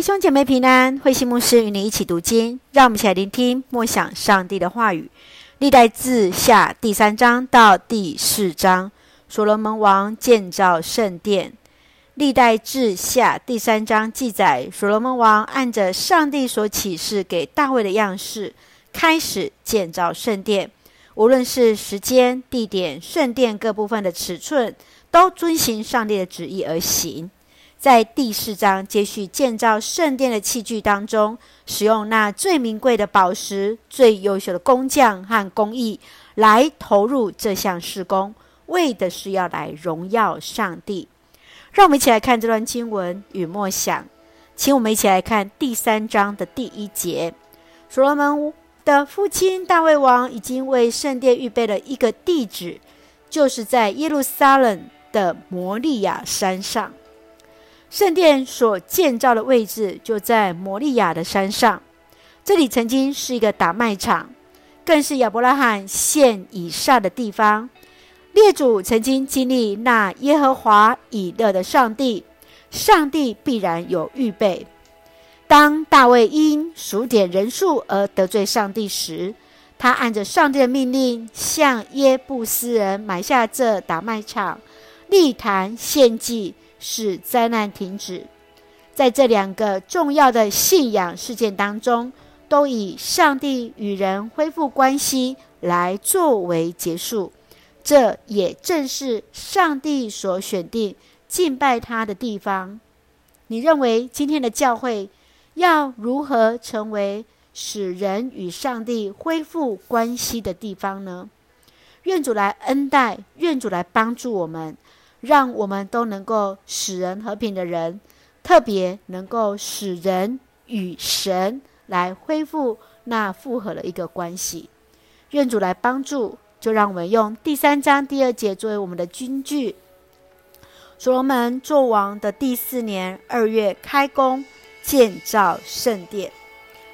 弟兄姐妹平安，慧馨牧师与你一起读经，让我们一起来聆听默想上帝的话语。历代志下第三章到第四章，所罗门王建造圣殿。历代志下第三章记载，所罗门王按着上帝所启示给大卫的样式，开始建造圣殿。无论是时间、地点、圣殿各部分的尺寸，都遵循上帝的旨意而行。在第四章接续建造圣殿的器具当中，使用那最名贵的宝石、最优秀的工匠和工艺来投入这项施工，为的是要来荣耀上帝。让我们一起来看这段经文与默想，请我们一起来看第三章的第一节。所罗门的父亲大卫王已经为圣殿预备了一个地址，就是在耶路撒冷的摩利亚山上。圣殿所建造的位置就在摩利亚的山上，这里曾经是一个打麦场，更是亚伯拉罕献以撒的地方。列祖曾经经历那耶和华以勒的上帝，上帝必然有预备。当大卫因数点人数而得罪上帝时，他按着上帝的命令，向耶布斯人买下这打麦场，立坛献祭。使灾难停止，在这两个重要的信仰事件当中，都以上帝与人恢复关系来作为结束。这也正是上帝所选定敬拜他的地方。你认为今天的教会要如何成为使人与上帝恢复关系的地方呢？愿主来恩待，愿主来帮助我们。让我们都能够使人和平的人，特别能够使人与神来恢复那复合的一个关系。愿主来帮助，就让我们用第三章第二节作为我们的金句。所罗门作王的第四年二月开工建造圣殿。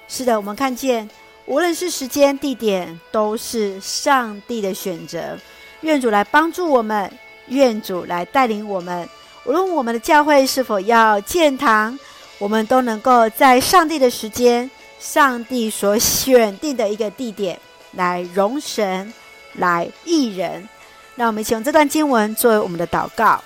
是的，我们看见，无论是时间地点，都是上帝的选择。愿主来帮助我们。愿主来带领我们，无论我们的教会是否要建堂，我们都能够在上帝的时间、上帝所选定的一个地点来容神、来益人。让我们一起用这段经文作为我们的祷告。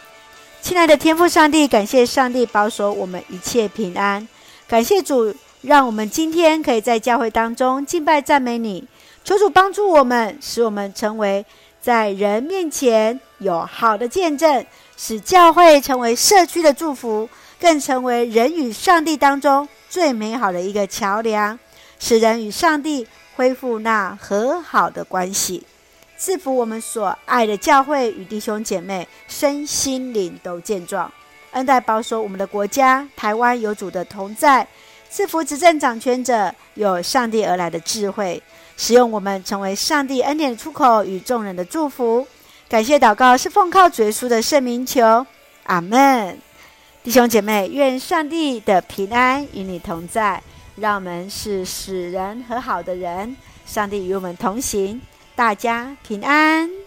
亲爱的天父上帝，感谢上帝保守我们一切平安，感谢主，让我们今天可以在教会当中敬拜赞美你。求主帮助我们，使我们成为。在人面前有好的见证，使教会成为社区的祝福，更成为人与上帝当中最美好的一个桥梁，使人与上帝恢复那和好的关系。赐福我们所爱的教会与弟兄姐妹身心灵都健壮，恩待保守我们的国家台湾有主的同在，赐福执政掌权者有上帝而来的智慧。使用我们成为上帝恩典的出口与众人的祝福，感谢祷告是奉靠主耶稣的圣名求，阿门。弟兄姐妹，愿上帝的平安与你同在，让我们是使人和好的人。上帝与我们同行，大家平安。